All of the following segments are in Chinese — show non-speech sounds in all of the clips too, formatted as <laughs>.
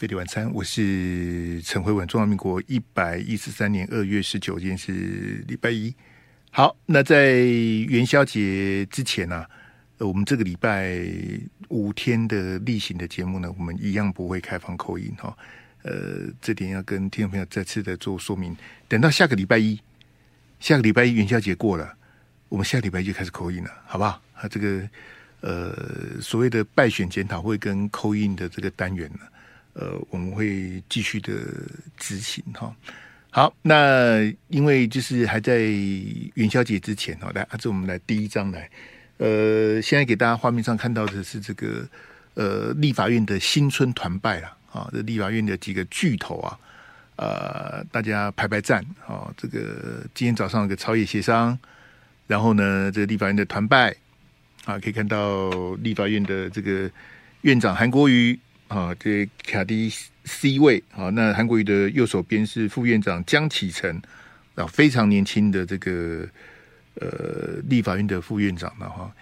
飞碟晚餐，我是陈慧文。中华民国一百一十三年二月十九日是礼拜一。好，那在元宵节之前呢、啊，我们这个礼拜五天的例行的节目呢，我们一样不会开放口音哈。呃，这点要跟听众朋友再次的做说明。等到下个礼拜一，下个礼拜一元宵节过了，我们下个礼拜就开始口音了，好不好？啊，这个呃所谓的败选检讨会跟 call in 的这个单元呢。呃，我们会继续的执行哈。好，那因为就是还在元宵节之前哈，来，啊，这我们来第一章来。呃，现在给大家画面上看到的是这个呃立法院的新春团拜了啊，这立法院的几个巨头啊，呃，大家排排站啊。这个今天早上有个朝野协商，然后呢，这个立法院的团拜啊，可以看到立法院的这个院长韩国瑜。啊，这卡迪 C 位，啊，那韩国瑜的右手边是副院长江启臣，啊，非常年轻的这个呃立法院的副院长了哈。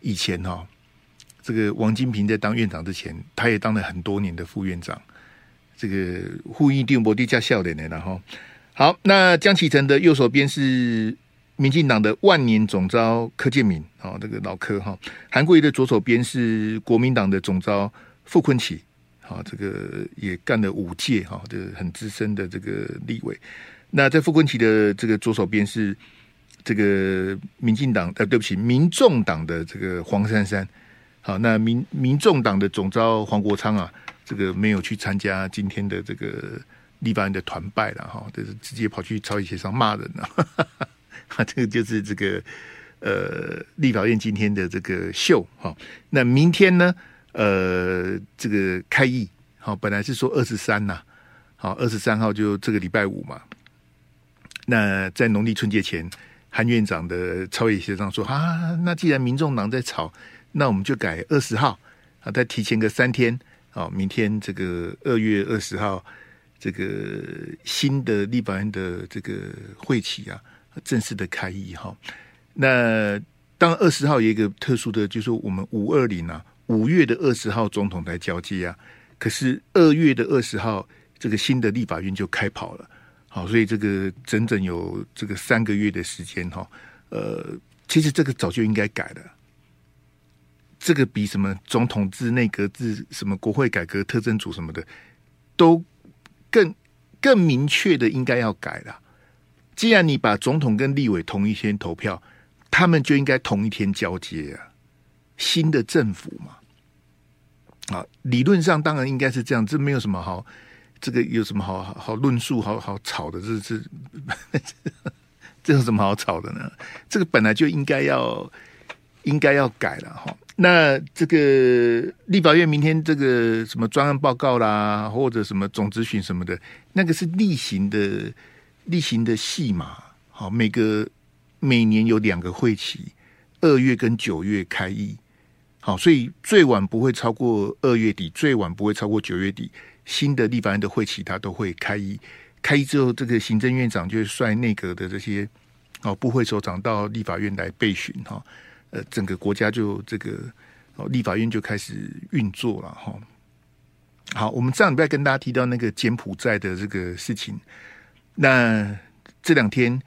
以前哈，这个王金平在当院长之前，他也当了很多年的副院长。这个呼应定博地加笑脸的，然后好，那江启臣的右手边是民进党的万年总召柯建铭，啊，这个老柯哈。韩国瑜的左手边是国民党的总召傅崐萁。啊，这个也干了五届哈，这个很资深的这个立委。那在傅昆萁的这个左手边是这个民进党，呃，对不起，民众党的这个黄珊珊。好，那民民众党的总召黄国昌啊，这个没有去参加今天的这个立法院的团拜了哈，就是直接跑去朝野协商骂人了。哈，<laughs> 这个就是这个呃立法院今天的这个秀哈。那明天呢？呃，这个开议好，本来是说二十三呐，好，二十三号就这个礼拜五嘛。那在农历春节前，韩院长的超野协商说啊，那既然民众党在吵，那我们就改二十号啊，再提前个三天，好，明天这个二月二十号，这个新的立法院的这个会期啊，正式的开议哈。那当二十号有一个特殊的，就是我们五二零啊。五月的二十号总统才交接啊，可是二月的二十号这个新的立法院就开跑了，好，所以这个整整有这个三个月的时间哈，呃，其实这个早就应该改了，这个比什么总统制、内阁制、什么国会改革特侦组什么的都更更明确的应该要改了。既然你把总统跟立委同一天投票，他们就应该同一天交接啊。新的政府嘛，啊，理论上当然应该是这样，这没有什么好，这个有什么好好好论述、好好吵的？这是 <laughs> 这有什么好吵的呢？这个本来就应该要应该要改了哈。那这个立法院明天这个什么专案报告啦，或者什么总咨询什么的，那个是例行的例行的戏码。好，每个每年有两个会期，二月跟九月开议。好，所以最晚不会超过二月底，最晚不会超过九月底。新的立法院的会期，他都会开议。开议之后，这个行政院长就会率内阁的这些哦部会首长到立法院来备询哈。呃，整个国家就这个哦，立法院就开始运作了哈。好，我们上礼拜跟大家提到那个柬埔寨的这个事情。那这两天，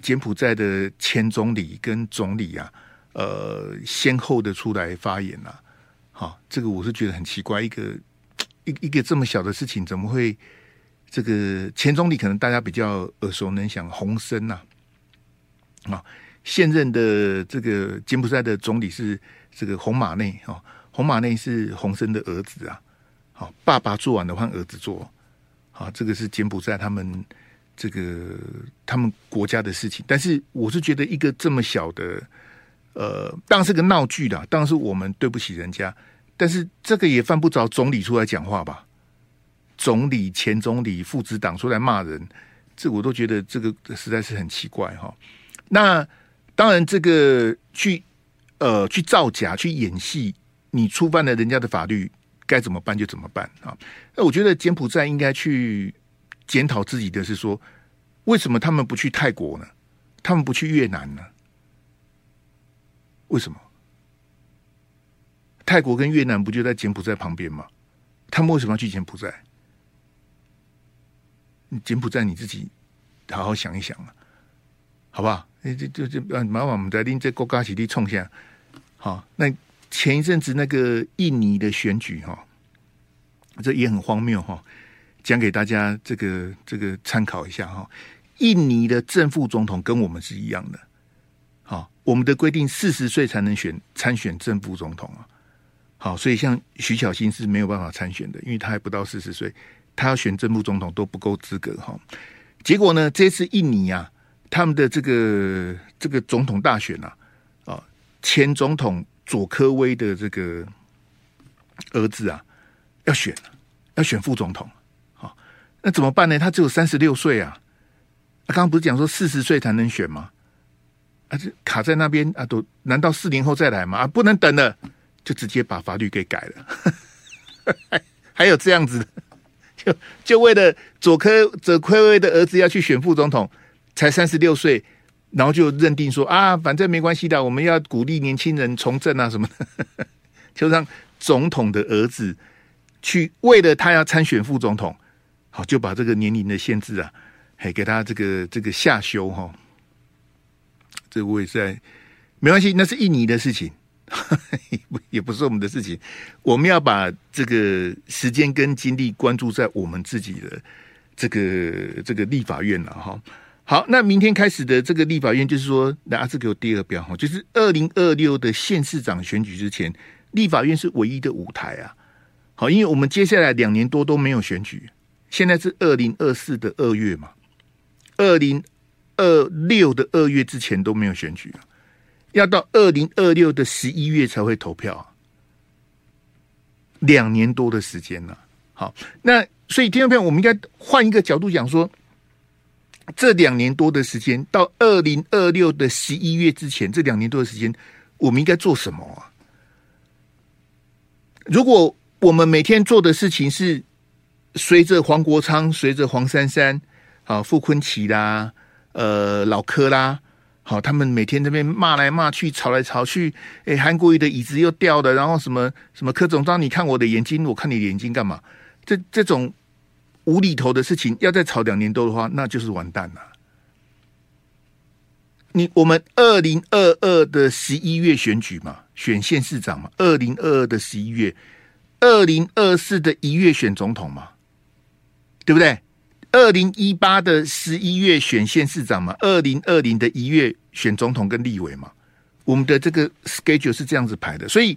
柬埔寨的前总理跟总理啊。呃，先后的出来发言了，好，这个我是觉得很奇怪，一个一一个这么小的事情，怎么会这个前总理可能大家比较耳熟能详，洪森呐，啊，现任的这个柬埔寨的总理是这个洪马内啊，洪马内是洪森的儿子啊，好，爸爸做完了换儿子做，好，这个是柬埔寨他们这个他们国家的事情。但是我是觉得一个这么小的，呃，当然是个闹剧啦，当然是我们对不起人家。但是这个也犯不着总理出来讲话吧？总理、前总理、父子党出来骂人，这我都觉得这个实在是很奇怪哈。那当然，这个去呃去造假、去演戏，你触犯了人家的法律，该怎么办就怎么办啊？那我觉得柬埔寨应该去检讨自己的是说，为什么他们不去泰国呢？他们不去越南呢？为什么？泰国跟越南不就在柬埔寨旁边吗？他们为什么要去柬埔寨？柬埔寨你自己好好想一想啊，好不好？这这这啊，麻烦我们再拎这国家起立冲下。好，那前一阵子那个印尼的选举哈，这也很荒谬哈，讲给大家这个这个参考一下哈。印尼的正副总统跟我们是一样的，我们的规定四十岁才能选参选正副总统啊。好，所以像徐小新是没有办法参选的，因为他还不到四十岁，他要选正副总统都不够资格哈。结果呢，这次印尼啊，他们的这个这个总统大选啊，啊，前总统佐科威的这个儿子啊，要选，要选副总统，好，那怎么办呢？他只有三十六岁啊，他刚刚不是讲说四十岁才能选吗？啊，这卡在那边啊，都难道四年后再来吗？啊，不能等了。就直接把法律给改了，还 <laughs> 还有这样子，就就为了佐科左科威的儿子要去选副总统，才三十六岁，然后就认定说啊，反正没关系的，我们要鼓励年轻人从政啊什么的，就让总统的儿子去为了他要参选副总统，好就把这个年龄的限制啊，还给他这个这个下修哈，这我也在没关系，那是印尼的事情。<laughs> 也不是我们的事情，我们要把这个时间跟精力关注在我们自己的这个这个立法院了哈。好，那明天开始的这个立法院，就是说，拿这个第二标哈，就是二零二六的县市长选举之前，立法院是唯一的舞台啊。好，因为我们接下来两年多都没有选举，现在是二零二四的二月嘛，二零二六的二月之前都没有选举。要到二零二六的十一月才会投票，两年多的时间了。好，那所以听众朋友，我们应该换一个角度讲说，这两年多的时间到二零二六的十一月之前，这两年多的时间，我们应该做什么啊？如果我们每天做的事情是随着黄国昌、随着黄珊珊、啊傅坤奇啦、呃老柯啦。好，他们每天这边骂来骂去，吵来吵去。哎，韩国瑜的椅子又掉了，然后什么什么柯总召，你看我的眼睛，我看你的眼睛干嘛？这这种无厘头的事情，要再吵两年多的话，那就是完蛋了。你我们二零二二的十一月选举嘛，选县市长嘛，二零二二的十一月，二零二四的一月选总统嘛，对不对？二零一八的十一月选县市长嘛，二零二零的一月选总统跟立委嘛，我们的这个 schedule 是这样子排的，所以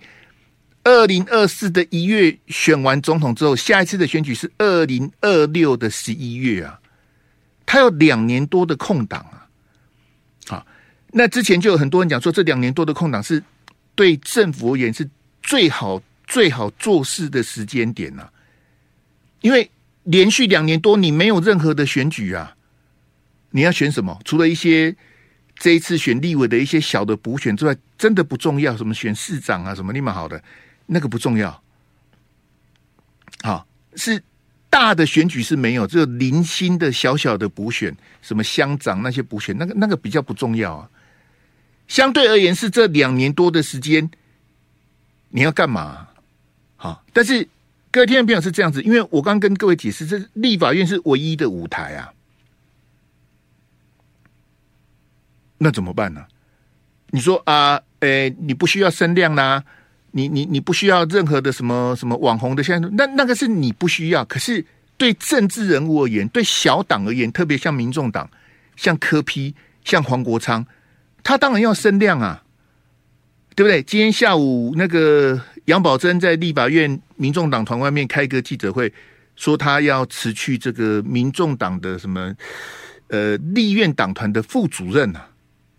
二零二四的一月选完总统之后，下一次的选举是二零二六的十一月啊，他有两年多的空档啊，好，那之前就有很多人讲说，这两年多的空档是对政府而言是最好最好做事的时间点呐，因为。连续两年多，你没有任何的选举啊！你要选什么？除了一些这一次选立委的一些小的补选之外，真的不重要。什么选市长啊，什么立马好的，那个不重要。好，是大的选举是没有，只有零星的小小的补选，什么乡长那些补选，那个那个比较不重要啊。相对而言，是这两年多的时间，你要干嘛？好，但是。各位听众朋友是这样子，因为我刚跟各位解释，这立法院是唯一的舞台啊，那怎么办呢？你说啊，诶、你不需要声量啦，你你你不需要任何的什么什么网红的，现在那那个是你不需要。可是对政治人物而言，对小党而言，特别像民众党、像柯批、像黄国昌，他当然要声量啊。对不对？今天下午那个杨宝珍在立法院民众党团外面开个记者会，说他要辞去这个民众党的什么呃立院党团的副主任啊，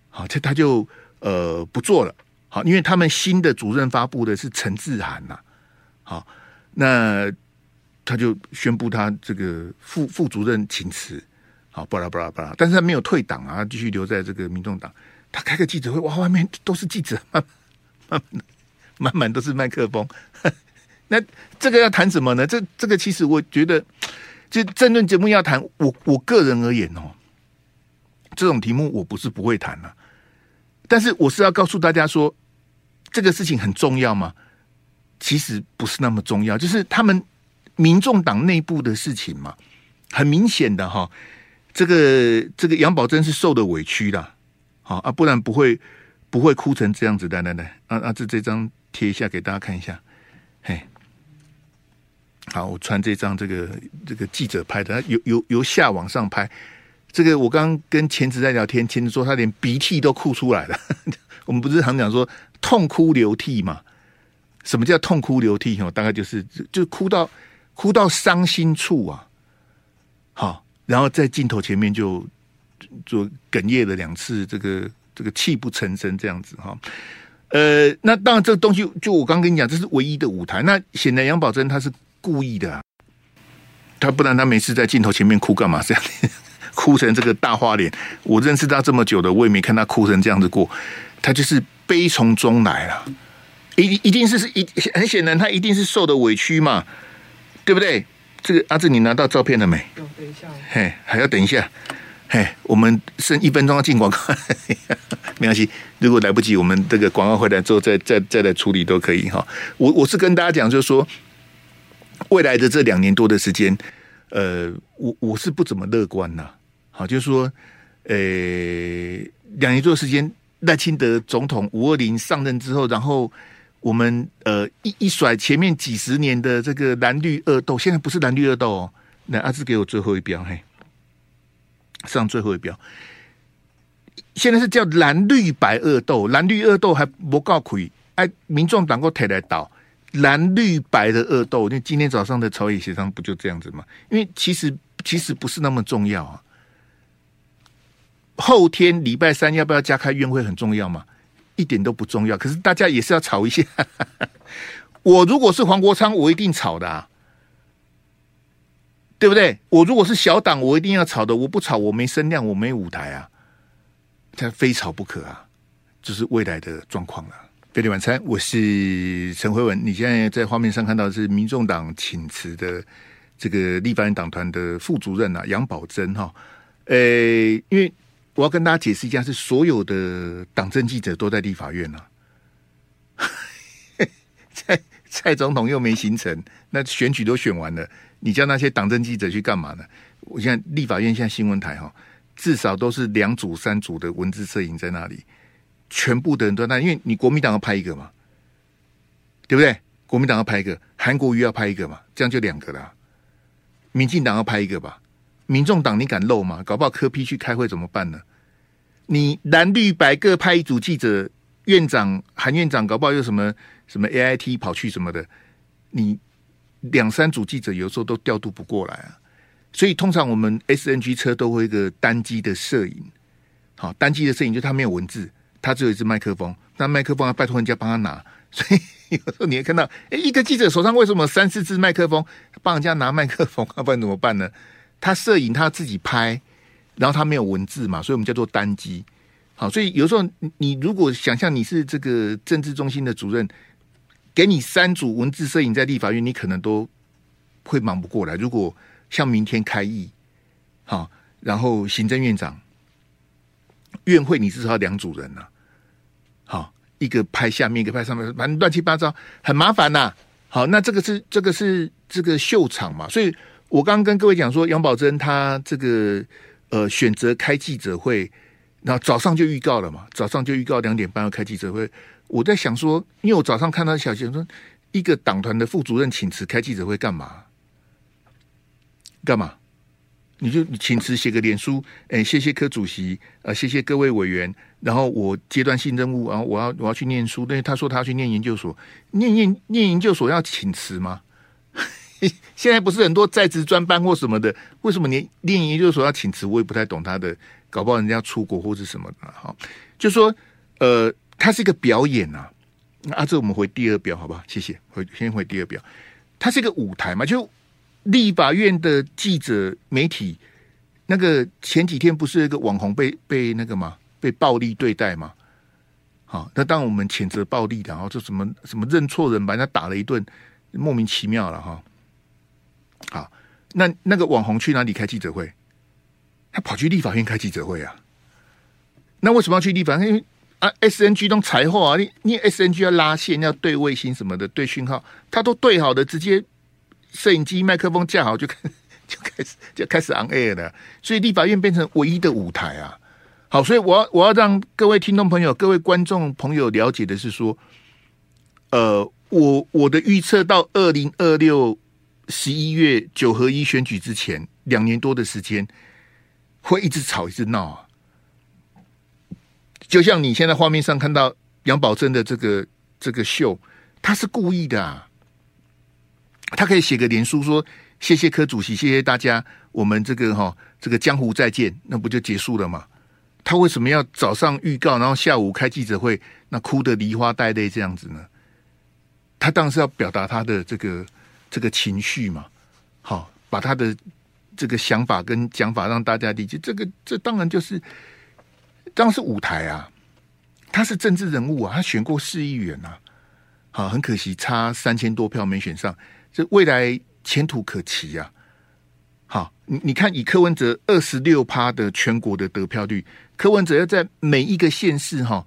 好，这他就呃不做了，好，因为他们新的主任发布的是陈志涵呐，好，那他就宣布他这个副副主任请辞，好，巴拉巴拉巴拉，但是他没有退党啊，继续留在这个民众党。他开个记者会，哇，外面都是记者，满满满满都是麦克风。<laughs> 那这个要谈什么呢？这这个其实我觉得，就政论节目要谈，我我个人而言哦，这种题目我不是不会谈了，但是我是要告诉大家说，这个事情很重要吗？其实不是那么重要，就是他们民众党内部的事情嘛，很明显的哈，这个这个杨宝珍是受的委屈的，好啊，不然不会不会哭成这样子的，来来来，啊啊，这这张贴一下给大家看一下，嘿。好，我传这张这个这个记者拍的，由由由下往上拍。这个我刚跟钱子在聊天，钱子说他连鼻涕都哭出来了。我们不是常讲说痛哭流涕嘛？什么叫痛哭流涕？哦，大概就是就哭到哭到伤心处啊。好，然后在镜头前面就就哽咽了两次，这个这个泣不成声这样子哈。呃，那当然这个东西就我刚刚跟你讲，这是唯一的舞台。那显然杨宝珍她是。故意的、啊，他不然她每次在镜头前面哭干嘛？这样 <laughs> 哭成这个大花脸，我认识她这么久的，我也没看她哭成这样子过。她就是悲从中来了，一一定是是一很显然，她一定是受的委屈嘛，对不对？这个阿志，你拿到照片了没？等一下，嘿，还要等一下，嘿，我们剩一分钟要进广告，没关系，如果来不及，我们这个广告回来之后再再再来处理都可以哈。我我是跟大家讲，就是说。未来的这两年多的时间，呃，我我是不怎么乐观呐。好，就是说，呃，两年多时间，赖清德总统五二零上任之后，然后我们呃一一甩前面几十年的这个蓝绿恶斗，现在不是蓝绿恶斗哦。来，阿志给我最后一标，嘿，上最后一标，现在是叫蓝绿白恶斗，蓝绿恶斗还不够亏，哎，民众党过台来倒。蓝绿白的恶斗，那今天早上的朝野协商不就这样子吗？因为其实其实不是那么重要啊。后天礼拜三要不要加开院会很重要吗？一点都不重要。可是大家也是要吵一下。<laughs> 我如果是黄国昌，我一定吵的啊，对不对？我如果是小党，我一定要吵的。我不吵，我没声量，我没舞台啊，他非吵不可啊，这是未来的状况了。费力晚餐，我是陈辉文。你现在在画面上看到的是民众党请辞的这个立法院党团的副主任啊，杨宝珍哈。呃，因为我要跟大家解释一下，是所有的党政记者都在立法院啊。<laughs> 蔡蔡总统又没行程，那选举都选完了，你叫那些党政记者去干嘛呢？我现在立法院现在新闻台哈，至少都是两组三组的文字摄影在那里。全部的人都在那，因为你国民党要拍一个嘛，对不对？国民党要拍一个，韩国瑜要拍一个嘛，这样就两个了。民进党要拍一个吧，民众党你敢漏吗？搞不好科批去开会怎么办呢？你蓝绿白各派一组记者，院长韩院长搞不好有什么什么 AIT 跑去什么的，你两三组记者有时候都调度不过来啊。所以通常我们 SNG 车都会一个单机的摄影，好，单机的摄影就它没有文字。他只有一支麦克风，那麦克风要拜托人家帮他拿，<laughs> 所以有时候你会看到，哎，一个记者手上为什么三四支麦克风，帮人家拿麦克风，<laughs> 要不然怎么办呢？他摄影他自己拍，然后他没有文字嘛，所以我们叫做单机。好，所以有时候你如果想象你是这个政治中心的主任，给你三组文字摄影在立法院，你可能都会忙不过来。如果像明天开议，好，然后行政院长。院会你至少要两组人呐、好，一个拍下面，一个拍上面，反正乱七八糟，很麻烦呐、好，那这个是这个是这个秀场嘛，所以我刚刚跟各位讲说，杨宝珍他这个呃选择开记者会，然后早上就预告了嘛，早上就预告两点半要开记者会。我在想说，因为我早上看到小新说，一个党团的副主任请辞开记者会干嘛？干嘛？你就请辞写个脸书，哎，谢谢柯主席，呃，谢谢各位委员，然后我阶段性任务，然后我要我要去念书，但是他说他要去念研究所，念念念研究所要请辞吗？<laughs> 现在不是很多在职专班或什么的，为什么你念研究所要请辞？我也不太懂他的，搞不好人家出国或是什么的。哈，就说呃，它是一个表演呐、啊。啊，这我们回第二表，好不好？谢谢，回先回第二表。它是一个舞台嘛，就立法院的记者媒体，那个前几天不是一个网红被被那个嘛，被暴力对待嘛？好，那当我们谴责暴力的，然后就什么什么认错人把人家打了一顿，莫名其妙了哈。好，那那个网红去哪里开记者会？他跑去立法院开记者会啊？那为什么要去立法院？因为啊，SNG 都财货啊，你你 SNG 要拉线，要对卫星什么的，对讯号，他都对好的，直接摄影机、麦克风架好就开就开始就开始 on air 的，所以立法院变成唯一的舞台啊。好，所以我要我要让各位听众朋友、各位观众朋友了解的是说，呃，我我的预测到二零二六十一月九合一选举之前两年多的时间，会一直吵一直闹啊。就像你现在画面上看到杨宝珍的这个这个秀，他是故意的啊！他可以写个脸书说谢谢柯主席，谢谢大家，我们这个哈这个江湖再见，那不就结束了吗？他为什么要早上预告，然后下午开记者会，那哭得梨花带泪这样子呢？他当然是要表达他的这个这个情绪嘛，好，把他的这个想法跟讲法让大家理解。这个这当然就是。当时舞台啊，他是政治人物啊，他选过市议员啊，好，很可惜差三千多票没选上，这未来前途可期啊。好，你你看，以柯文哲二十六趴的全国的得票率，柯文哲要在每一个县市哈，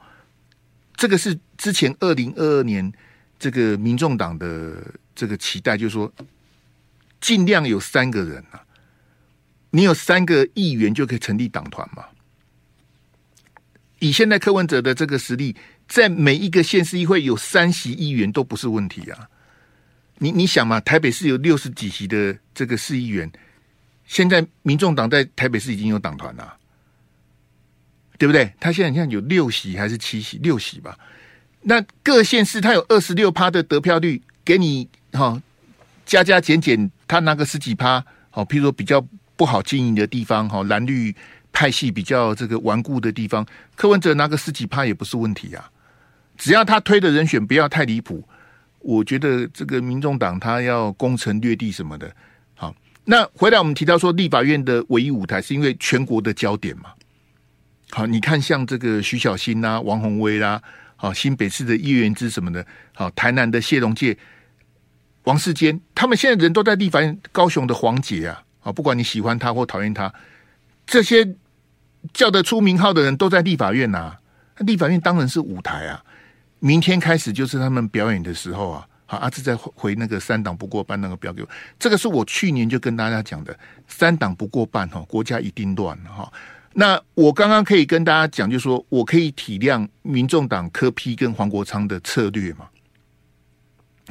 这个是之前二零二二年这个民众党的这个期待，就是说尽量有三个人啊，你有三个议员就可以成立党团嘛。以现在柯文哲的这个实力，在每一个县市议会有三席议员都不是问题啊！你你想嘛，台北市有六十几席的这个市议员，现在民众党在台北市已经有党团了，对不对？他现在现在有六席还是七席？六席吧。那各县市他有二十六趴的得票率，给你哈加加减减，他拿个十几趴，好，譬如说比较不好经营的地方，哈蓝绿。派系比较这个顽固的地方，柯文哲拿个十几趴也不是问题啊。只要他推的人选不要太离谱，我觉得这个民众党他要攻城略地什么的。好，那回来我们提到说立法院的唯一舞台是因为全国的焦点嘛。好，你看像这个徐小新啦、王鸿薇啦，好新北市的叶元之什么的，好台南的谢龙介、王世坚，他们现在人都在立法院。高雄的黄杰啊，好不管你喜欢他或讨厌他，这些。叫得出名号的人都在立法院呐、啊，立法院当然是舞台啊。明天开始就是他们表演的时候啊。好，阿志再回那个三党不过半那个表给我，这个是我去年就跟大家讲的，三党不过半哈，国家一定乱哈。那我刚刚可以跟大家讲，就是说我可以体谅民众党柯 P 跟黄国昌的策略嘛。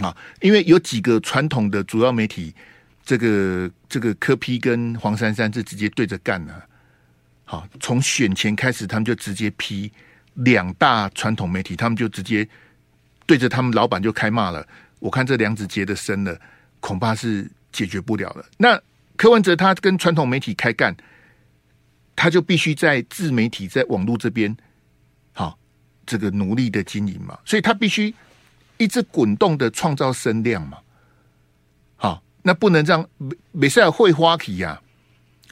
啊，因为有几个传统的主要媒体，这个这个柯 P 跟黄珊珊是直接对着干的。好，从选前开始，他们就直接批两大传统媒体，他们就直接对着他们老板就开骂了。我看这梁子结的深了，恐怕是解决不了了。那柯文哲他跟传统媒体开干，他就必须在自媒体在网络这边，好，这个努力的经营嘛，所以他必须一直滚动的创造声量嘛。好，那不能让美赛尔会花旗呀。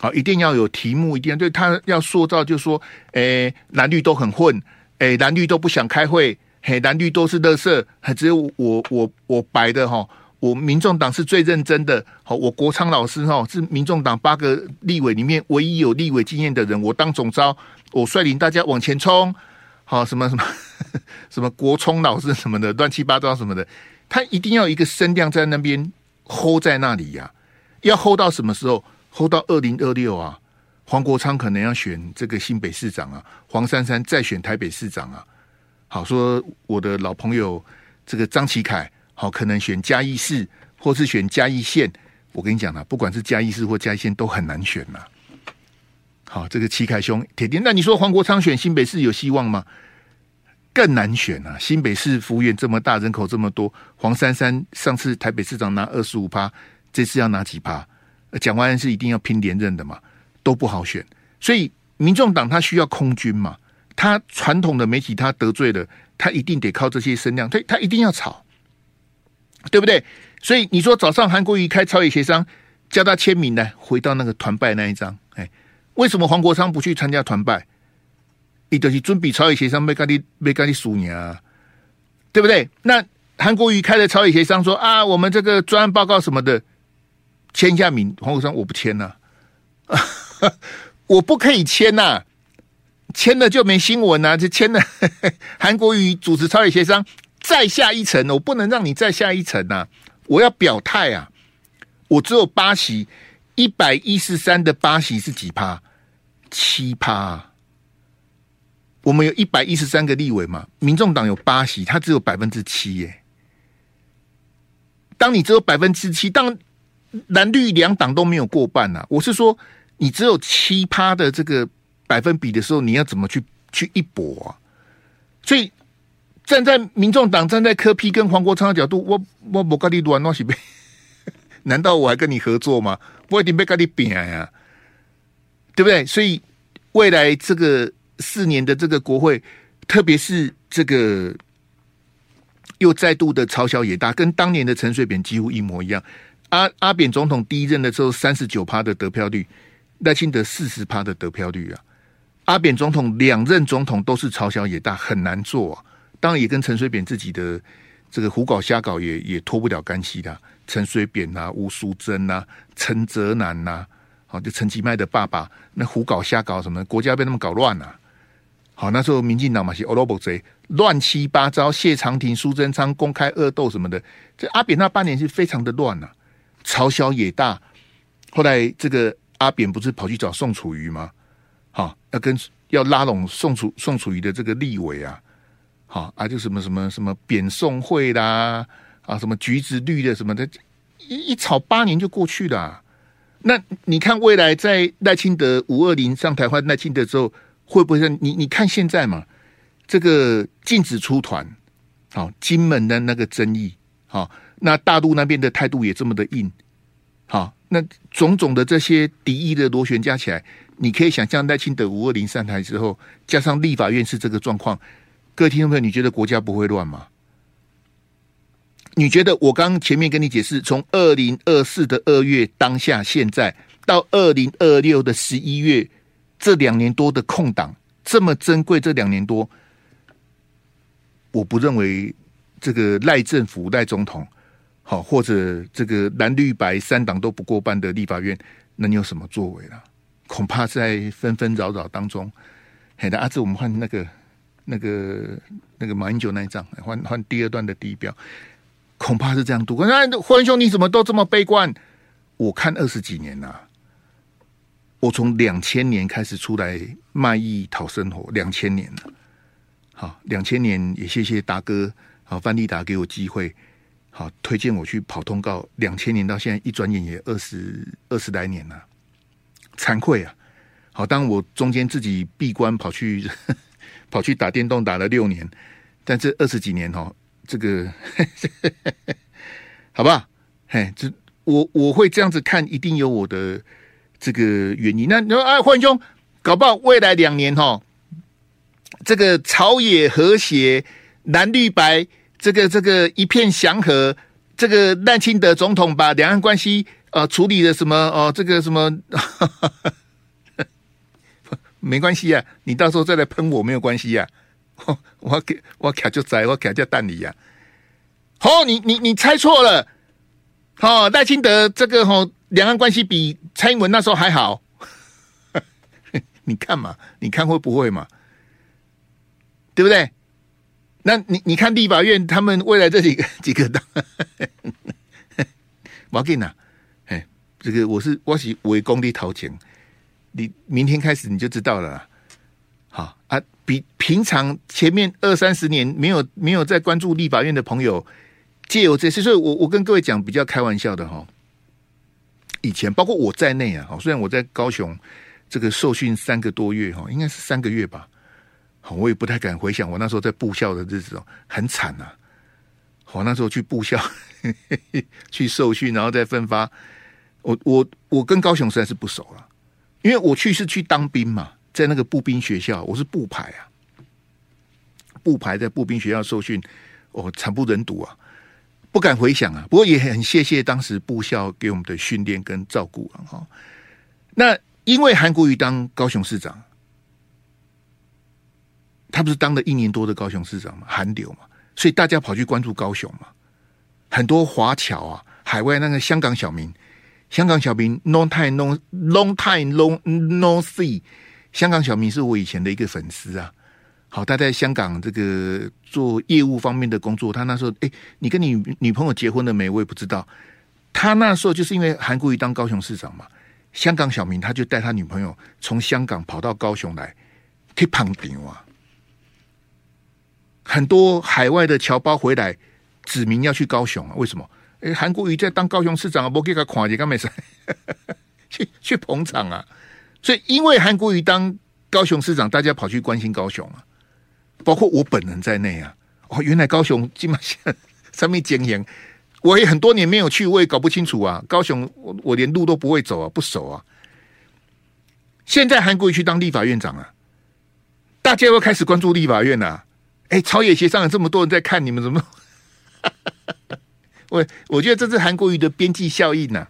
好，一定要有题目，一定要对他要塑造，就是说，诶，蓝绿都很混，诶，蓝绿都不想开会，嘿，蓝绿都是垃圾，还只有我我我白的哈，我民众党是最认真的，好，我国昌老师哈是民众党八个立委里面唯一有立委经验的人，我当总召，我率领大家往前冲，好，什么什么 <laughs> 什么国聪老师什么的乱七八糟什么的，他一定要一个声量在那边 hold 在那里呀，要 hold 到什么时候？？hold 到二零二六啊，黄国昌可能要选这个新北市长啊，黄珊珊再选台北市长啊。好说，我的老朋友这个张启凯，好可能选嘉义市，或是选嘉义县。我跟你讲了，不管是嘉义市或嘉义县，都很难选呐。好，这个齐凯兄铁定。那你说黄国昌选新北市有希望吗？更难选啊！新北市幅员这么大，人口这么多，黄珊珊上次台北市长拿二十五趴。这次要拿几趴？蒋万安是一定要拼连任的嘛，都不好选，所以民众党他需要空军嘛，他传统的媒体他得罪了，他一定得靠这些声量，他他一定要炒，对不对？所以你说早上韩国瑜开朝野协商，叫他签名呢，回到那个团拜那一张，哎，为什么黄国昌不去参加团拜？你都是准备朝野协商，没跟你没跟你输赢啊，对不对？那韩国瑜开了朝野协商，说啊，我们这个专案报告什么的，签一下名。黄国昌我不签呐、啊，<laughs> 我不可以签呐、啊，签了就没新闻呐、啊，就签了。<laughs> 韩国瑜主持朝野协商，再下一层，我不能让你再下一层呐、啊，我要表态啊，我只有八席，一百一十三的八席是几趴？七趴。我们有一百一十三个立委嘛，民众党有八席，他只有百分之七耶。当你只有百分之七，当蓝绿两党都没有过半、啊，我是说，你只有七趴的这个百分比的时候，你要怎么去去一搏啊？所以站在民众党、站在柯 P 跟黄国昌的角度，我我不跟你乱乱是呗？<laughs> 难道我还跟你合作吗？我一定被跟你扁呀，对不对？所以未来这个。四年的这个国会，特别是这个又再度的朝小野大，跟当年的陈水扁几乎一模一样。阿阿扁总统第一任的时候，三十九趴的得票率，赖清德四十趴的得票率啊。阿扁总统两任总统都是朝小野大，很难做啊。当然也跟陈水扁自己的这个胡搞瞎搞也也脱不了干系的。陈水扁呐、啊，吴淑珍呐，陈泽南呐，好，就陈其迈的爸爸，那胡搞瞎搞什么，国家被他们搞乱了、啊。好，那时候民进党嘛是欧罗伯贼，乱七八糟，谢长廷、苏贞昌公开恶斗什么的。这阿扁那八年是非常的乱呐、啊，朝小野大。后来这个阿扁不是跑去找宋楚瑜吗？好，要跟要拉拢宋楚宋楚瑜的这个立委啊，好啊，就什么什么什么扁宋会啦，啊，什么橘子绿的什么的，一一吵八年就过去了、那你看未来在赖清德五二零上台换赖清德之后。会不会像你？你看现在嘛，这个禁止出团，好，金门的那个争议，好，那大陆那边的态度也这么的硬，好，那种种的这些敌意的螺旋加起来，你可以想象赖清德五二零上台之后，加上立法院是这个状况，各位听众朋友，你觉得国家不会乱吗？你觉得我刚前面跟你解释，从二零二四的二月当下现在到二零二六的十一月。这两年多的空档这么珍贵，这两年多，我不认为这个赖政府赖总统好，或者这个蓝绿白三党都不过半的立法院能有什么作为了？恐怕在纷纷扰扰当中，嘿的阿志，我们换那个那个那个马英九那一张，换换第二段的第一标，恐怕是这样度过。那霍文兄，你怎么都这么悲观？我看二十几年了，我从两千年开始出来卖艺讨生活，两千年了。好，两千年也谢谢达哥，好范立达给我机会，好推荐我去跑通告。两千年到现在一转眼也二十二十来年了，惭愧啊！好，当我中间自己闭关跑去 <laughs> 跑去打电动打了六年，但这二十几年哈，这个 <laughs> 好吧？嘿，这我我会这样子看，一定有我的。这个原因，那你说，哎，幻兄，搞不好未来两年哈，这个朝野和谐，蓝绿白，这个这个一片祥和，这个赖清德总统把两岸关系、呃、处理的什么哦、呃，这个什么，<laughs> 没关系呀、啊，你到时候再来喷我没有关系呀、啊，<laughs> 我给我卡就栽，我卡叫蛋里呀，好，你你你猜错了，好，赖清德这个哦。两岸关系比蔡英文那时候还好，<laughs> 你看嘛？你看会不会嘛？对不对？那你你看立法院他们未来这几个几个党，我要给你拿，哎，这个我是我是为公力掏钱，你明天开始你就知道了。好啊，比平常前面二三十年没有没有在关注立法院的朋友，借由这些，所以我我跟各位讲比较开玩笑的哈。以前包括我在内啊，虽然我在高雄这个受训三个多月哈，应该是三个月吧，我也不太敢回想我那时候在部校的日子哦，很惨呐。我那时候去部校 <laughs> 去受训，然后再分发。我我我跟高雄实在是不熟了，因为我去是去当兵嘛，在那个步兵学校，我是步排啊，步排在步兵学校受训，我惨不忍睹啊，不敢回想啊。不过也很谢谢当时部校给我们的训练跟照顾啊。哈，那因为韩国瑜当高雄市长，他不是当了一年多的高雄市长嘛，韩流嘛，所以大家跑去关注高雄嘛，很多华侨啊，海外那个香港小民。香港小民 long time long long time long no see，香港小民是我以前的一个粉丝啊。好，他在香港这个做业务方面的工作。他那时候，哎，你跟你女朋友结婚了没？我也不知道。他那时候就是因为韩国瑜当高雄市长嘛，香港小民他就带他女朋友从香港跑到高雄来去捧场啊。很多海外的侨胞回来指明要去高雄啊，为什么？哎，韩国瑜在当高雄市长啊，不给他看，你干没事？<laughs> 去去捧场啊！所以因为韩国瑜当高雄市长，大家跑去关心高雄啊，包括我本人在内啊。哦，原来高雄基本上上面经营，我也很多年没有去，我也搞不清楚啊。高雄我我连路都不会走啊，不熟啊。现在韩国瑜去当立法院长啊，大家又开始关注立法院了啊。哎，朝野协商有这么多人在看，你们怎么？<laughs> 我我觉得这是韩国瑜的边际效应呐、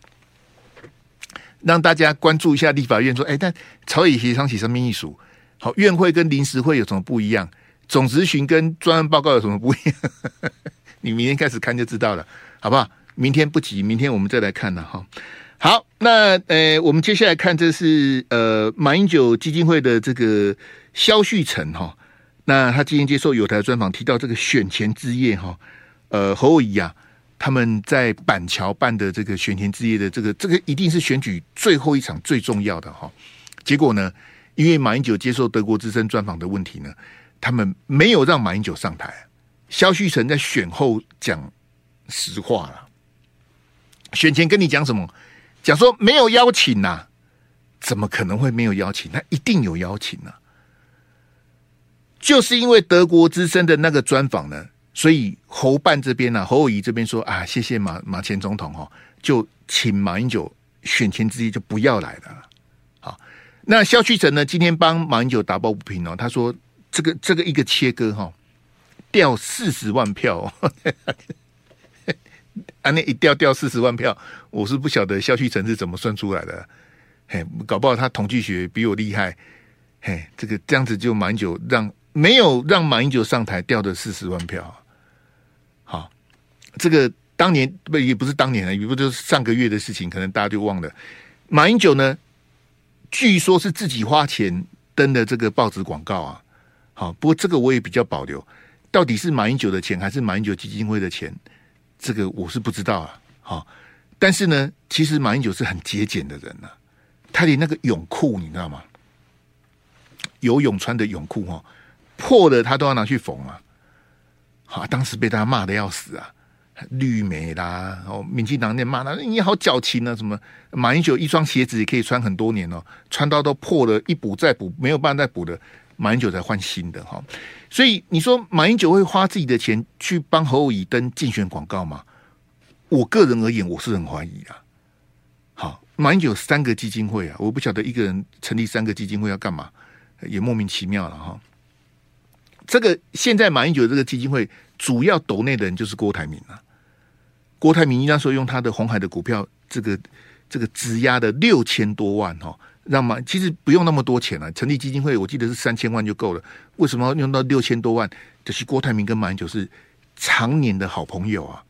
让大家关注一下立法院说，哎，但朝野协商起什么秘书？好，院会跟临时会有什么不一样？总质询跟专案报告有什么不一样？<laughs> 你明天开始看就知道了，好不好？明天不急，明天我们再来看了哈。好，那呃，我们接下来看这是呃马英九基金会的这个萧旭成哈，那他今天接受友台专访提到这个选前之夜哈，呃侯友宜啊。他们在板桥办的这个选前之夜的这个这个一定是选举最后一场最重要的哈。结果呢，因为马英九接受德国之声专访的问题呢，他们没有让马英九上台。萧旭岑在选后讲实话了，选前跟你讲什么？讲说没有邀请呐、怎么可能会没有邀请？那一定有邀请啊！就是因为德国之声的那个专访呢。所以侯办这边呢、啊，侯友谊这边说啊，谢谢马马前总统、哦，就请马英九选前之夜就不要来了。好，那萧旭岑呢，今天帮马英九打抱不平哦，他说这个这个一个切割哈、哦，掉四十万票，哦 <laughs> 啊，那一掉掉四十万票，我是不晓得萧旭岑是怎么算出来的，嘿，搞不好他统计学比我厉害，嘿，这个这样子就马英九让没有让马英九上台掉的四十万票。好这个当年不也不是当年了，也不就是上个月的事情，可能大家就忘了。马英九呢，据说是自己花钱登的这个报纸广告啊。好，不过这个我也比较保留，到底是马英九的钱还是马英九基金会的钱，这个我是不知道啊。好，但是呢，其实马英九是很节俭的人呐、啊，他连那个泳裤你知道吗？游泳穿的泳裤哈，破的他都要拿去缝啊。好，当时被他骂的要死啊。绿媒啦，哦，民进党那骂他，你好矫情啊！什么马英九一双鞋子也可以穿很多年哦，穿到都破了，一补再补，没有办法再补的，马英九才换新的哈。所以你说马英九会花自己的钱去帮侯友宜登竞选广告吗？我个人而言，我是很怀疑啊。好，马英九三个基金会啊，我不晓得一个人成立三个基金会要干嘛，也莫名其妙了哈。这个现在马英九这个基金会主要抖内的人就是郭台铭啊。郭台铭那时候用他的红海的股票，这个这个质押的六千多万哈，让马其实不用那么多钱了，成立基金会我记得是三千万就够了。为什么要用到六千多万？就是郭台铭跟马英九是常年的好朋友啊。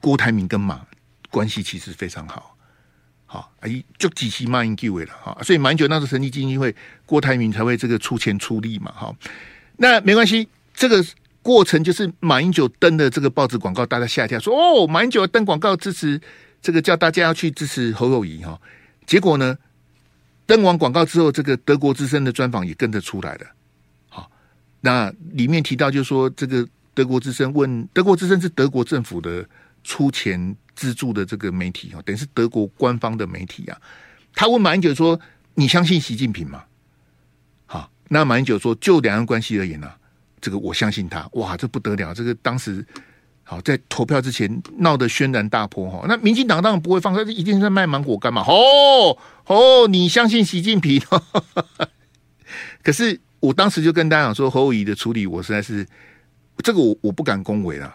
郭台铭跟马关系其实非常好，好哎，就几期马英九了哈，所以马英九那时候成立基金会，郭台铭才会这个出钱出力嘛哈。那没关系，这个。过程就是马英九登的这个报纸广告，大家吓一跳，说哦，马英九登广告支持这个，叫大家要去支持侯友宜哈。结果呢，登完广告之后，这个德国之声的专访也跟着出来了。好，那里面提到就说，这个德国之声问德国之声是德国政府的出钱资助的这个媒体哈，等于是德国官方的媒体啊。他问马英九说：“你相信习近平吗？”好，那马英九说：“就两岸关系而言呢、啊。”这个我相信他，哇，这不得了！这个当时好在投票之前闹得轩然大波哈。那民进党当然不会放，他一定是在卖芒果干嘛。哦哦，你相信习近平？<laughs> 可是我当时就跟大家讲说，侯友谊的处理，我实在是这个我我不敢恭维了。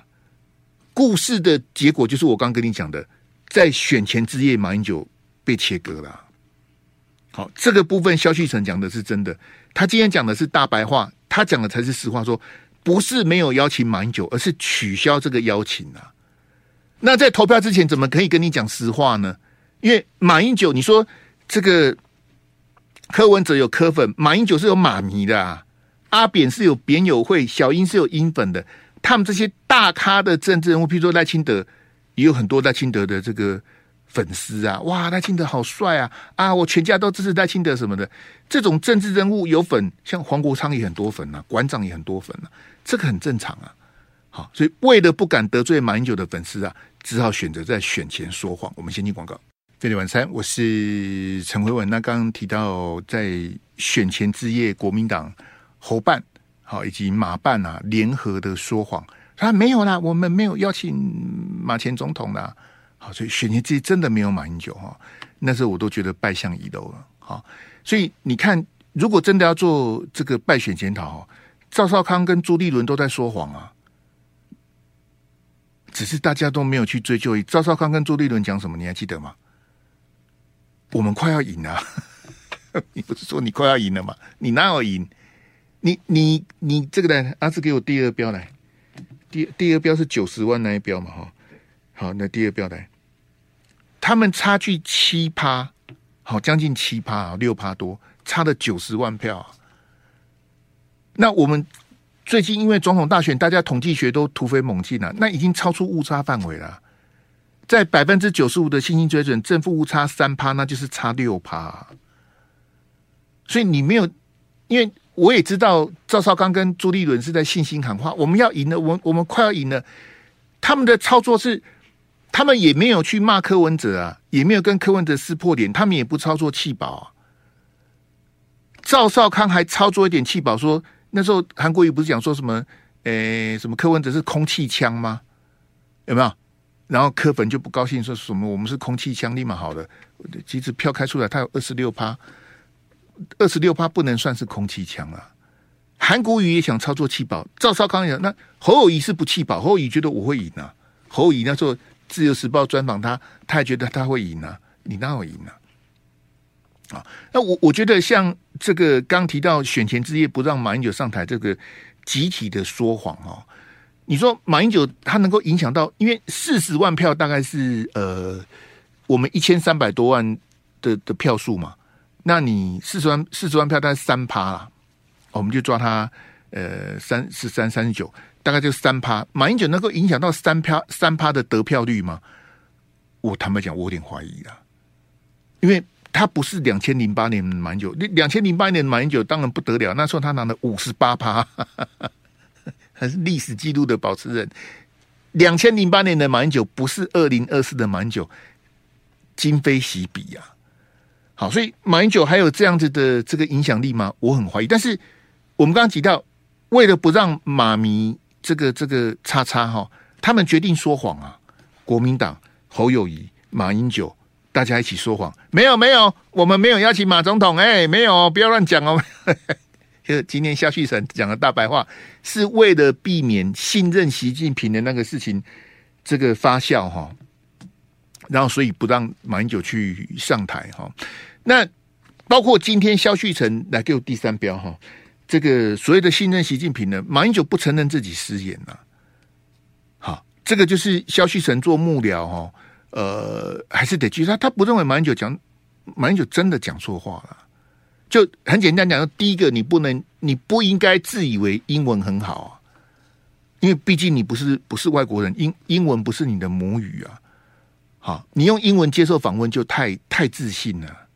故事的结果就是我刚跟你讲的，在选前之夜，马英九被切割了。好，这个部分萧旭成讲的是真的，他今天讲的是大白话，他讲的才是实话说，说不是没有邀请马英九，而是取消这个邀请啊。那在投票之前，怎么可以跟你讲实话呢？因为马英九，你说这个柯文哲有柯粉，马英九是有马迷的啊，阿扁是有扁友会，小英是有英粉的。他们这些大咖的政治人物，譬如说赖清德，也有很多赖清德的这个粉丝啊！哇，赖清德好帅啊！啊，我全家都支持赖清德什么的。这种政治人物有粉，像黄国昌也很多粉啊，馆长也很多粉啊，这个很正常啊。好，所以为了不敢得罪马英九的粉丝啊，只好选择在选前说谎。我们先进广告。飞碟晚餐，我是陈辉文。那刚刚提到在选前之夜，国民党侯办。好，以及马办啊联合的说谎，他没有啦，我们没有邀请马前总统啦。好，所以选前之真的没有马英九哈，那时候我都觉得败相遗漏了。好，所以你看，如果真的要做这个败选检讨，赵少康跟朱立伦都在说谎啊，只是大家都没有去追究。赵少康跟朱立伦讲什么？你还记得吗？我们快要赢了，<laughs> 你不是说你快要赢了吗？你哪有赢？你你你这个呢？阿志给我第二标来，第第二标是九十万那一标嘛？哈，好，那第二标来，他们差距七趴，好，将近七趴啊，六趴多，差了九十万票。那我们最近因为总统大选，大家统计学都突飞猛进了，那已经超出误差范围了，在百分之九十五的信心水准，正负误差三趴，那就是差六趴。所以你没有，因为。我也知道赵少康跟朱立伦是在信心喊话，我们要赢了，我们我们快要赢了。他们的操作是，他们也没有去骂柯文哲啊，也没有跟柯文哲撕破脸，他们也不操作弃保啊。赵少康还操作一点弃保，说那时候韩国瑜不是讲说什么，诶、什么柯文哲是空气枪吗？有没有？然后柯粉就不高兴，说什么我们是空气枪，立马好了。其实票开出来，他有二十六趴。二十六趴不能算是空气枪啊！韩国瑜也想操作弃保，赵少康也那侯友宜是不弃保，侯友宜觉得我会赢啊。侯友宜那时候自由时报专访他，他也觉得他会赢啊。你哪有赢啊？啊，那我我觉得像这个刚提到选前之夜不让马英九上台，这个集体的说谎哦。你说马英九他能够影响到，因为四十万票大概是呃我们一千三百多万的的票数嘛。那你四十万四十万票大概三趴啦，我们就抓他呃三十三三十九，大概就三趴。马英九能够影响到三票三趴的得票率吗？我坦白讲，我有点怀疑啦，因为他不是两千零八年马英九，两千零八年马英九当然不得了，那时候他拿了五十八趴，<laughs> 还是历史记录的保持人。两千零八年的马英九不是二零二四的马英九，今非昔比呀。好，所以马英九还有这样子的这个影响力吗？我很怀疑。但是我们刚刚提到，为了不让马迷这个这个叉叉哈，他们决定说谎啊。国民党侯友宜、马英九，大家一起说谎。没有没有，我们没有邀请马总统。<laughs> 哎，没有，不要乱讲哦。<laughs> 就今天萧旭晨讲的大白话，是为了避免信任习近平的那个事情这个发酵哈。然后所以不让马英九去上台哈。那包括今天萧旭岑来给我第三标哈，这个所谓的信任习近平呢，马英九不承认自己失言呐。好，这个就是萧旭岑做幕僚哈，呃，还是得去他，他不认为马英九讲马英九真的讲错话了。就很简单讲，第一个你不能，你不应该自以为英文很好啊，因为毕竟你不是不是外国人，英英文不是你的母语啊。好，你用英文接受访问就太太自信了。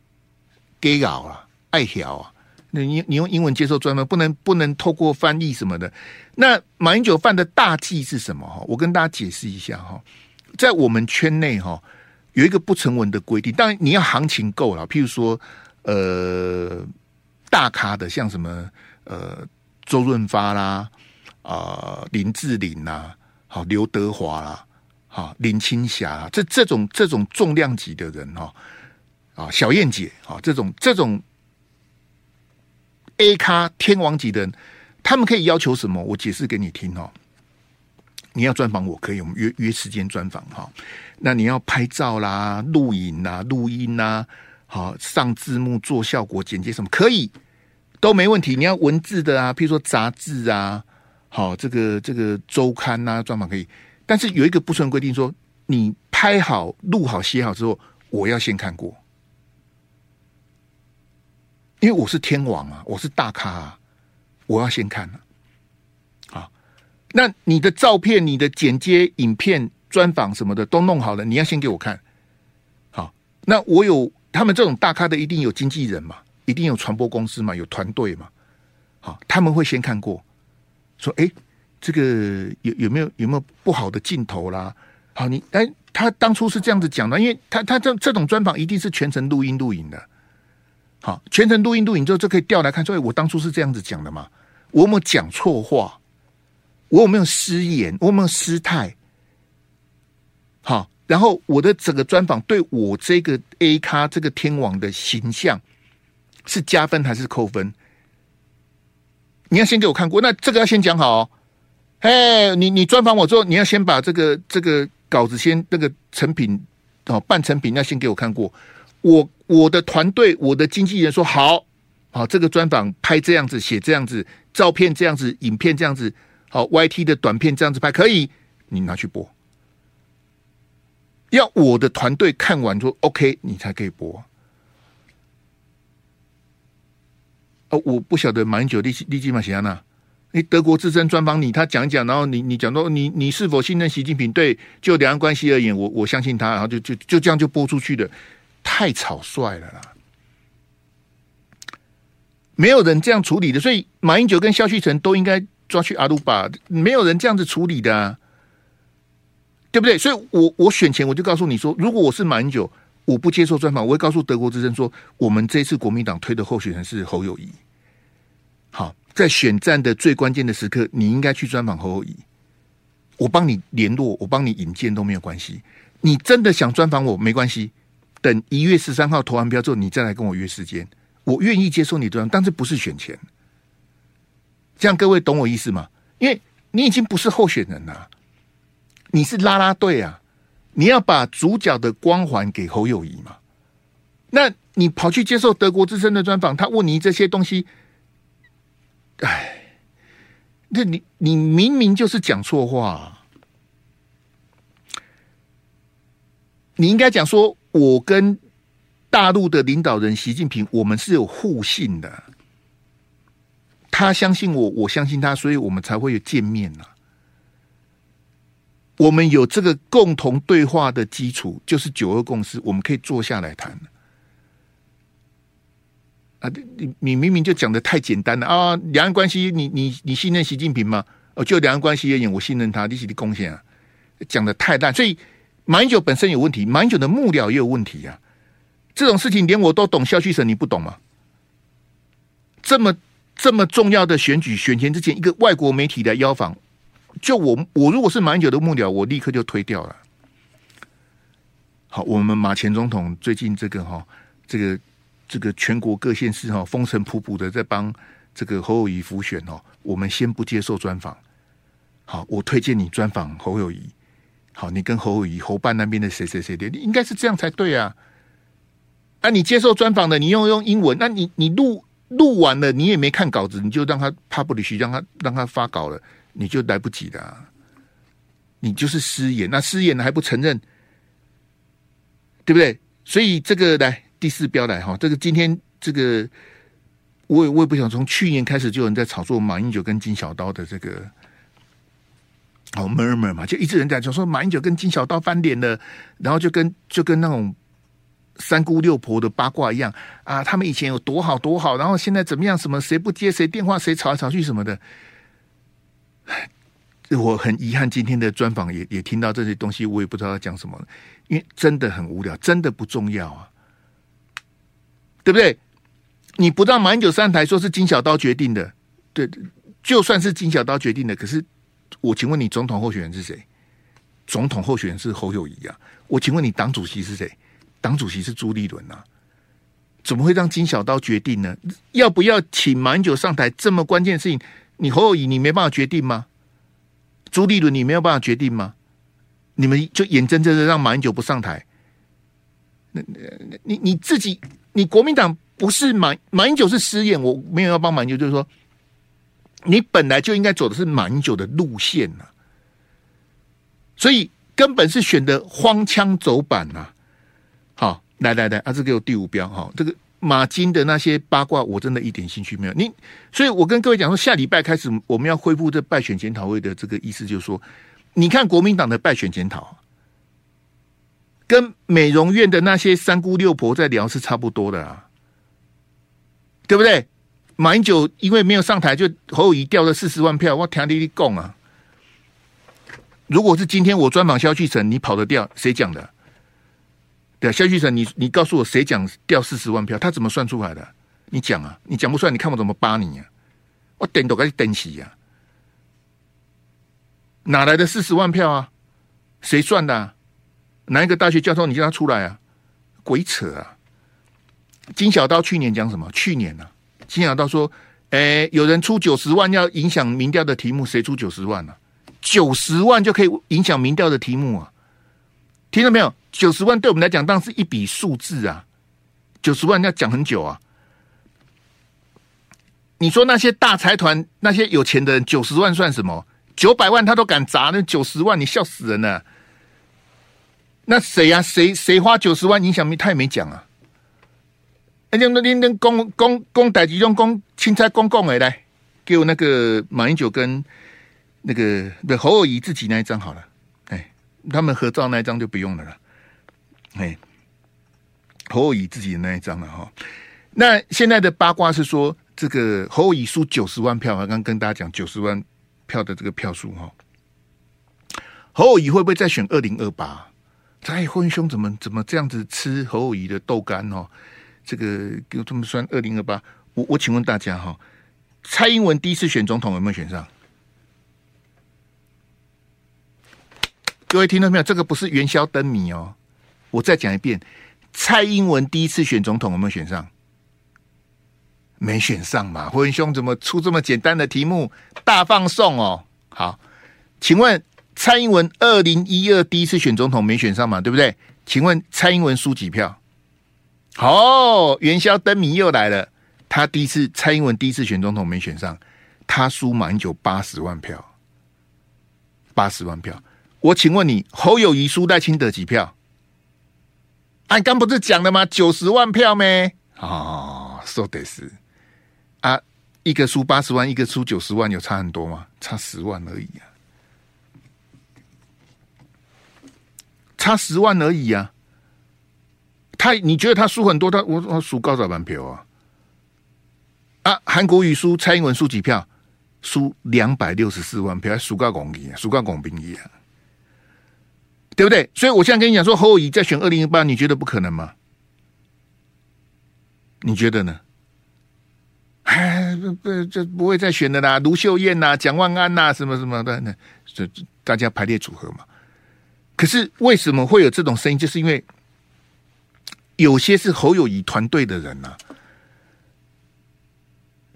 给搞啊，爱条啊！那你你用英文接受专门不能不能透过翻译什么的。那马英九犯的大忌是什么？哈，我跟大家解释一下哈。在我们圈内哈，有一个不成文的规定，当然你要行情够了。譬如说，呃，大咖的像什么呃周润发啦，啊、林志玲啦，好刘德华啦，好林青霞啊，这这种这种重量级的人哈，啊小燕姐啊这种这种 A 咖天王级的人，他们可以要求什么？我解释给你听哦。你要专访我可以，我们约约时间专访哈。那你要拍照啦、录影啦、录音啦，好上字幕、做效果、剪接什么可以都没问题。你要文字的啊，譬如说杂志啊，好这个这个周刊啊，专访可以。但是有一个不成规定，说你拍好、录好、写好之后，我要先看过，因为我是天王啊，我是大咖啊，我要先看啊。那你的照片、你的剪接、影片、专访什么的都弄好了，你要先给我看。好，那我有他们这种大咖的，一定有经纪人嘛，一定有传播公司嘛，有团队嘛。好，他们会先看过，说：“哎，这个有有没有有没有不好的镜头啦？”好，你哎，他当初是这样子讲的，因为他他这这种专访一定是全程录音录影的。好，全程录音录影之后就可以调来看，所以我当初是这样子讲的嘛，我有没有讲错话？我有没有失言？我有没有失态？好，然后我的整个专访对我这个 A 咖这个天王的形象是加分还是扣分？你要先给我看过，那这个要先讲好哦。哎，你你专访我之后，你要先把这个这个稿子先那个成品哦，半成品要先给我看过。我我的团队，我的经纪人说好，好，这个专访拍这样子，写这样子，照片这样子，影片这样子。好，YT 的短片这样子拍可以，你拿去播。要我的团队看完说 OK，你才可以播。哦，我不晓得马英九立立基马西亚娜，你德国之声专访你，他讲一讲，然后你你讲到你你是否信任习近平？对，就两岸关系而言，我我相信他，然后就就就这样就播出去的，太草率了啦，没有人这样处理的，所以马英九跟萧旭岑都应该。抓去阿鲁巴，没有人这样子处理的，啊，对不对？所以我，我选前我就告诉你说，如果我是马英九，我不接受专访，我会告诉德国之声说，我们这次国民党推的候选人是侯友谊。好，在选战的最关键的时刻，你应该去专访侯友谊。我帮你联络，我帮你引荐都没有关系。你真的想专访我，没关系。等一月十三号投完票之后，你再来跟我约时间，我愿意接受你这样，但是不是选前。这样各位懂我意思吗？因为你已经不是候选人了，你是拉拉队啊！你要把主角的光环给侯友宜嘛？那你跑去接受德国之声的专访，他问你这些东西，哎，那你你明明就是讲错话，你应该讲说，我跟大陆的领导人习近平，我们是有互信的。他相信我，我相信他，所以我们才会有见面呐、我们有这个共同对话的基础，就是九二共识，我们可以坐下来谈。啊，你你明明就讲得太简单了啊！两岸关系，你你你信任习近平吗？哦，就两岸关系而言，我信任他，利息的贡献啊，讲得太大，所以马英九本身有问题，马英九的幕僚也有问题啊。这种事情连我都懂，萧旭岑你不懂吗？这么。这么重要的选举选前之前，一个外国媒体的邀访，就我我如果是马英九的幕僚，我立刻就推掉了。好，我们马前总统最近这个哈，这个这个全国各县市哈风尘仆仆的在帮这个侯友谊辅选哦，我们先不接受专访。好，我推荐你专访侯友谊。好，你跟侯友宜侯办那边的谁谁谁的，你应该是这样才对啊。啊，你接受专访的，你用用英文，那你你录。录完了，你也没看稿子，你就让他 publish，让他让他发稿了，你就来不及了，啊，你就是失言，那失言了还不承认，对不对？所以这个来第四标来哈，这个今天这个我也我也不想从去年开始就有人在炒作马英九跟金小刀的这个哦 murmur 嘛，就一直人在讲说马英九跟金小刀翻脸了，然后就跟就跟那种。三姑六婆的八卦一样啊，他们以前有多好多好，然后现在怎么样？什么谁不接谁电话，谁吵来吵去什么的。我很遗憾，今天的专访也也听到这些东西，我也不知道要讲什么，因为真的很无聊，真的不重要啊，对不对？你不让马英九上台，说是金小刀决定的，对，就算是金小刀决定的，可是我请问你，总统候选人是谁？总统候选人是侯友谊啊。我请问你，党主席是谁？党主席是朱立伦啊。怎么会让金小刀决定呢？要不要请马英九上台？这么关键的事情，你侯友谊你没办法决定吗？朱立伦你没有办法决定吗？你们就眼睁睁的让马英九不上台？那你你自己，你国民党不是马马英九是失言，我没有要帮马英九，就是说。你本来就应该走的是马英九的路线呐、啊，所以根本是选的荒腔走板呐、啊。好，来来来，啊，这个有第五标哈。这个马金的那些八卦，我真的一点兴趣没有。你，所以我跟各位讲说，下礼拜开始我们要恢复这败选检讨会的这个意思，就是说，你看国民党的败选检讨，跟美容院的那些三姑六婆在聊是差不多的啊，对不对？马英九因为没有上台，就侯友宜掉了四十万票。我听你讲啊！如果是今天我专访萧旭成，你跑得掉？谁讲的？对啊，萧旭成，你你告诉我谁讲掉四十万票？他怎么算出来的？你讲啊！你讲不出来，你看我怎么扒你啊！我等都该等死呀！哪来的四十万票啊？谁算的、哪一个大学教授？你叫他出来啊！鬼扯啊！金小刀去年讲什么？去年呢、啊？金小刀说：“哎、有人出九十万要影响民调的题目，谁出九十万呢、啊？九十万就可以影响民调的题目啊？听到没有？九十万对我们来讲当然是一笔数字啊！九十万要讲很久啊！你说那些大财团、那些有钱的人，九十万算什么？九百万他都敢砸，那九十万你笑死人了！那谁呀、谁谁花九十万影响民？他也没讲啊！”那那那那公公公代集中公青菜公共哎，来给我那个马英九跟那个不侯友宜自己那一张好了，哎，他们合照那一张就不用了了，哎，侯友宜自己的那一张了哈。那现在的八卦是说，这个侯友宜输九十万票，刚刚跟大家讲九十万票的这个票数哈，侯友宜会不会再选二零二八？哎，混兄怎么怎么这样子吃侯友宜的豆干哦？这个给我这么算，二零二八，我我请问大家哈，蔡英文第一次选总统有没有选上？各位听到没有？这个不是元宵灯谜哦，我再讲一遍，蔡英文第一次选总统有没有选上？没选上嘛？胡文兄怎么出这么简单的题目？大放送哦！好，请问蔡英文二零一二第一次选总统没选上嘛？对不对？请问蔡英文输几票？好，元宵灯谜又来了。他第一次，蔡英文第一次选总统没选上，他输马英九八十万票，八十万票。我请问你，侯友宜输赖清德几票？哎，刚不是讲了吗？九十万票没？哦，说的是啊，一个输八十万，一个输九十万，有差很多吗？差十万而已啊，差十万而已啊。他你觉得他输很多？他我我输高少版票啊！啊，韩国瑜输蔡英文输几票？输两百六十四万票，还输高公平，输高公平一样，对不对？所以我现在跟你讲说，侯友宜再选二零一八，你觉得不可能吗？你觉得呢？哎，不不，这不会再选的啦，卢秀燕呐，蒋万安呐，什么什么的，那这大家排列组合嘛。可是为什么会有这种声音？就是因为。有些是侯友宜团队的人呐、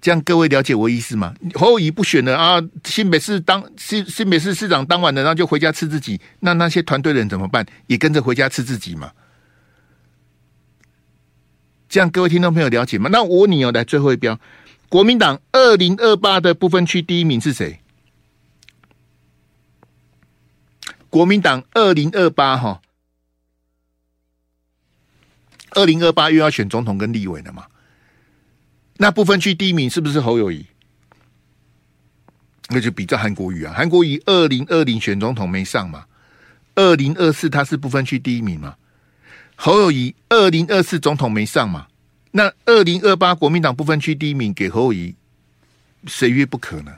这样各位了解我意思吗？侯友宜不选了啊，新北市当新新北市市长当完了，然后就回家吃自己，那那些团队的人怎么办？也跟着回家吃自己嘛？这样各位听众朋友了解吗？那我问你哦，来最后一标，国民党二零二八的不分区第一名是谁？国民党二零二八哈。二零二八又要选总统跟立委了嘛？那不分区第一名是不是侯友谊？那就比较韩国瑜啊，韩国瑜二零二零选总统没上嘛？二零二四他是不分区第一名嘛？侯友谊二零二四总统没上嘛？那二零二八国民党不分区第一名给侯友谊，谁曰不可呢？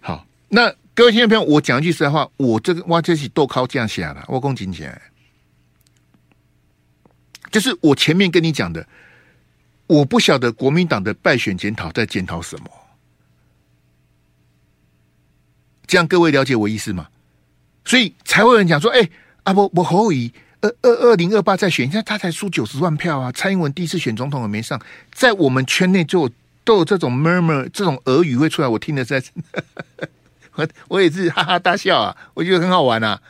好，那各位听众朋友，我讲一句实在话，我这个挖，这是豆靠降下了，我讲真起来。就是我前面跟你讲的，我不晓得国民党的败选检讨在检讨什么，这样各位了解我意思吗？所以才会有人讲说，哎、欸，啊不，我侯友宜二二二零二八再选，现在他才输九十万票啊！蔡英文第一次选总统也没上，在我们圈内就都有这种 murmur 这种俄语会出来，我听的在，<laughs> 我我也是哈哈大笑啊，我觉得很好玩啊，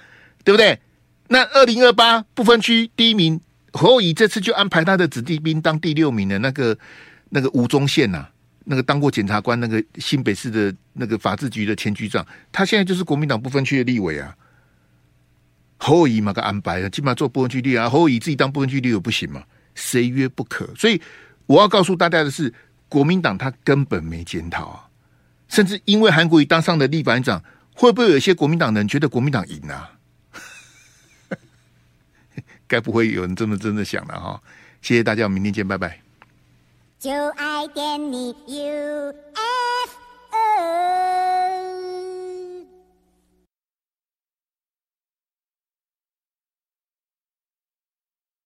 对不对？那二零二八不分区第一名侯友宜这次就安排他的子弟兵当第六名的那个那个吴宗宪呐。那个当过检察官，那个新北市的那个法制局的前局长，他现在就是国民党不分区的立委啊。侯友宜嘛个安排啊，基本上做不分区立啊，侯友宜自己当不分区立委不行嘛？谁约不可？所以我要告诉大家的是，国民党他根本没检讨啊，甚至因为韩国瑜当上的立法院长，会不会有一些国民党人觉得国民党赢啊？该不会有人这么真的想了哈。谢谢大家我们明天见拜拜。就爱点你 ufo